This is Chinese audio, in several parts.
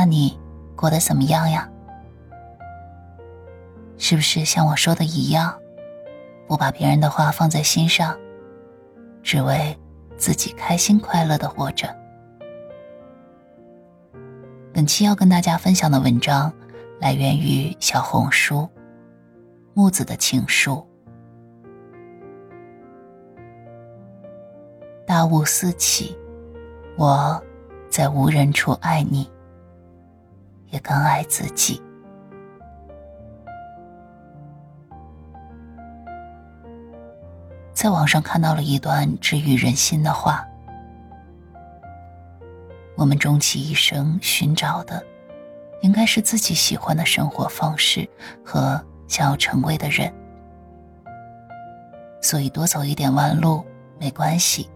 那你过得怎么样呀？是不是像我说的一样，不把别人的话放在心上，只为自己开心快乐的活着？本期要跟大家分享的文章来源于小红书木子的情书。大雾四起，我在无人处爱你，也更爱自己。在网上看到了一段治愈人心的话。我们终其一生寻找的，应该是自己喜欢的生活方式和想要成为的人。所以多走一点弯路没关系，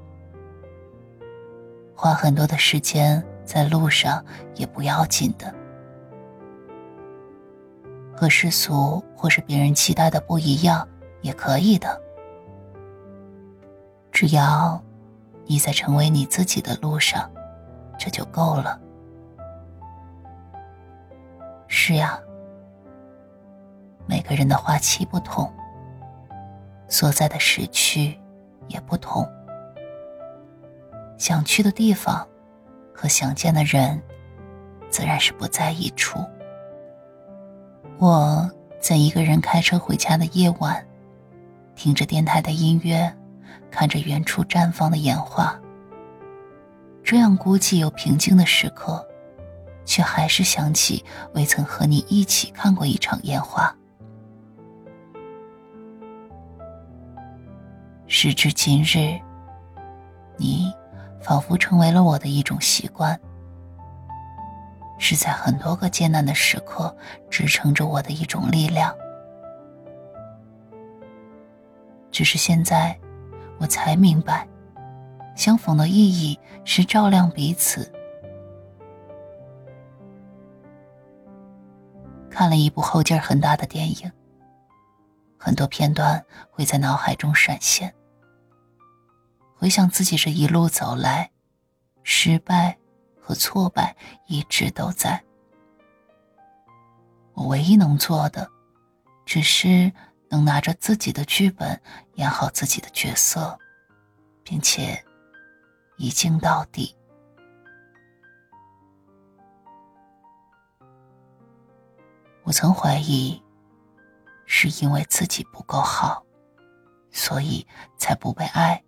花很多的时间在路上也不要紧的。和世俗或是别人期待的不一样也可以的，只要你在成为你自己的路上。这就够了。是呀，每个人的花期不同，所在的时区也不同，想去的地方和想见的人，自然是不在一处。我在一个人开车回家的夜晚，听着电台的音乐，看着远处绽放的烟花。这样孤寂又平静的时刻，却还是想起未曾和你一起看过一场烟花。时至今日，你仿佛成为了我的一种习惯，是在很多个艰难的时刻支撑着我的一种力量。只是现在，我才明白。相逢的意义是照亮彼此。看了一部后劲儿很大的电影，很多片段会在脑海中闪现。回想自己这一路走来，失败和挫败一直都在。我唯一能做的，只是能拿着自己的剧本演好自己的角色，并且。一镜到底。我曾怀疑，是因为自己不够好，所以才不被爱；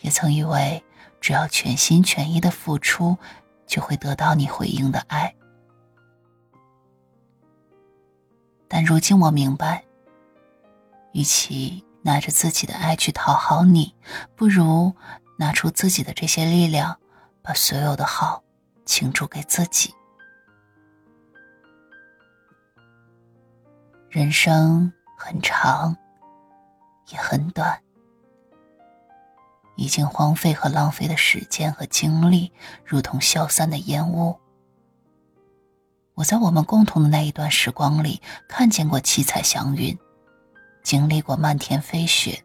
也曾以为，只要全心全意的付出，就会得到你回应的爱。但如今我明白，与其拿着自己的爱去讨好你，不如。拿出自己的这些力量，把所有的好倾注给自己。人生很长，也很短。已经荒废和浪费的时间和精力，如同消散的烟雾。我在我们共同的那一段时光里，看见过七彩祥云，经历过漫天飞雪。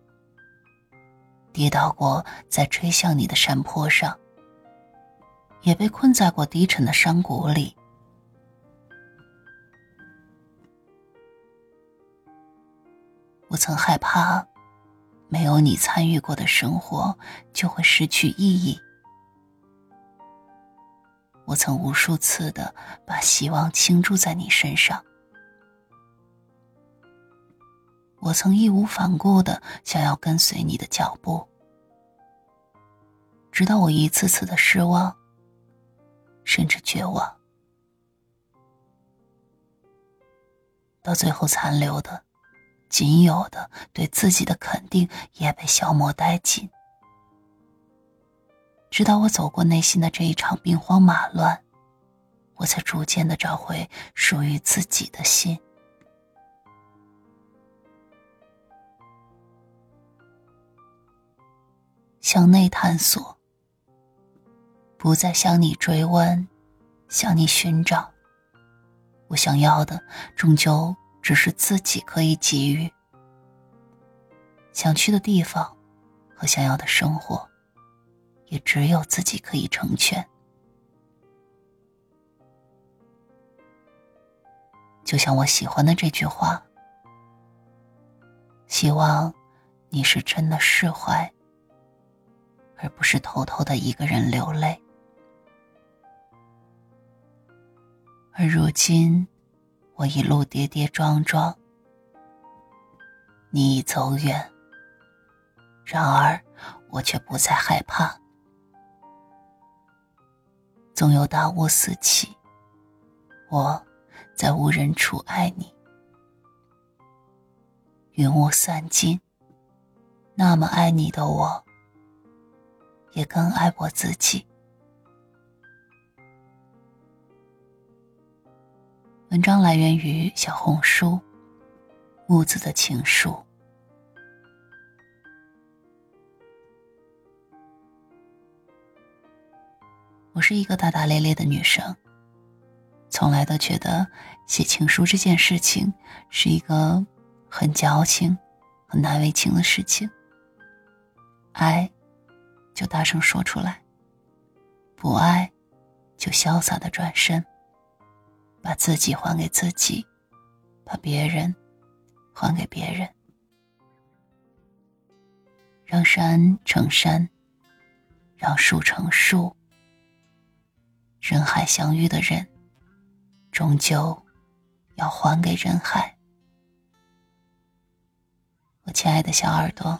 跌倒过在追向你的山坡上，也被困在过低沉的山谷里。我曾害怕，没有你参与过的生活就会失去意义。我曾无数次的把希望倾注在你身上。我曾义无反顾的想要跟随你的脚步，直到我一次次的失望，甚至绝望，到最后残留的、仅有的对自己的肯定也被消磨殆尽，直到我走过内心的这一场兵荒马乱，我才逐渐的找回属于自己的心。向内探索，不再向你追问，向你寻找。我想要的，终究只是自己可以给予想去的地方和想要的生活也只有自己可以成全。就像我喜欢的这句话希望你是真的释怀而不是偷偷的一个人流泪。而如今我一路跌跌撞撞，你已走远。然而，我却不再害怕。总有大雾四起，我在无人处爱你。云雾散尽，那么爱你的我，也更爱我自己。文章来源于小红书“木子的情书”。我是一个大大咧咧的女生，从来都觉得写情书这件事情是一个。很矫情、很难为情的事情。爱，就大声说出来；不爱，就潇洒的转身，把自己还给自己，把别人还给别人。让山成山，让树成树。人海相遇的人，终究要还给人海。我亲爱的小耳朵，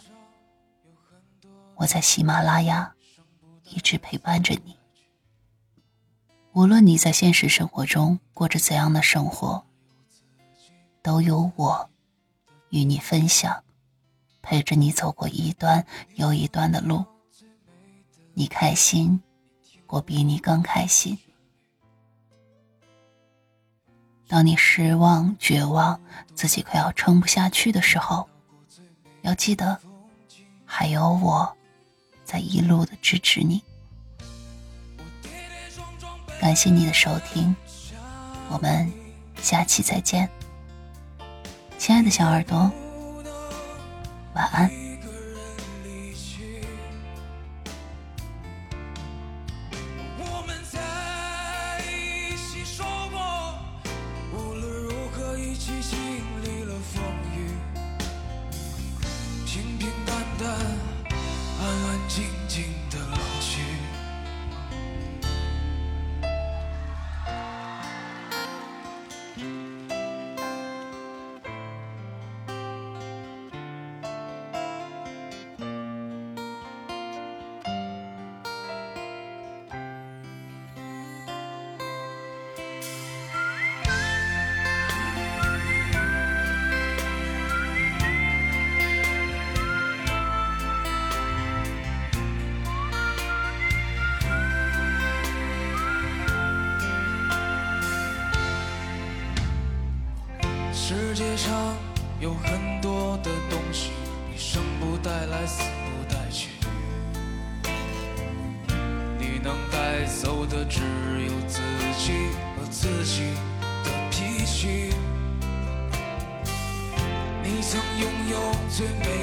我在喜马拉雅一直陪伴着你。无论你在现实生活中过着怎样的生活，都有我与你分享，陪着你走过一段又一段的路。你开心，我比你更开心。当你失望、绝望，自己快要撑不下去的时候。要记得，还有我在一路的支持你。感谢你的收听，我们下期再见，亲爱的小耳朵，晚安。他有很多的东西，你生不带来，死不带去。你能带走的只有自己和自己的脾气。你曾拥有最美。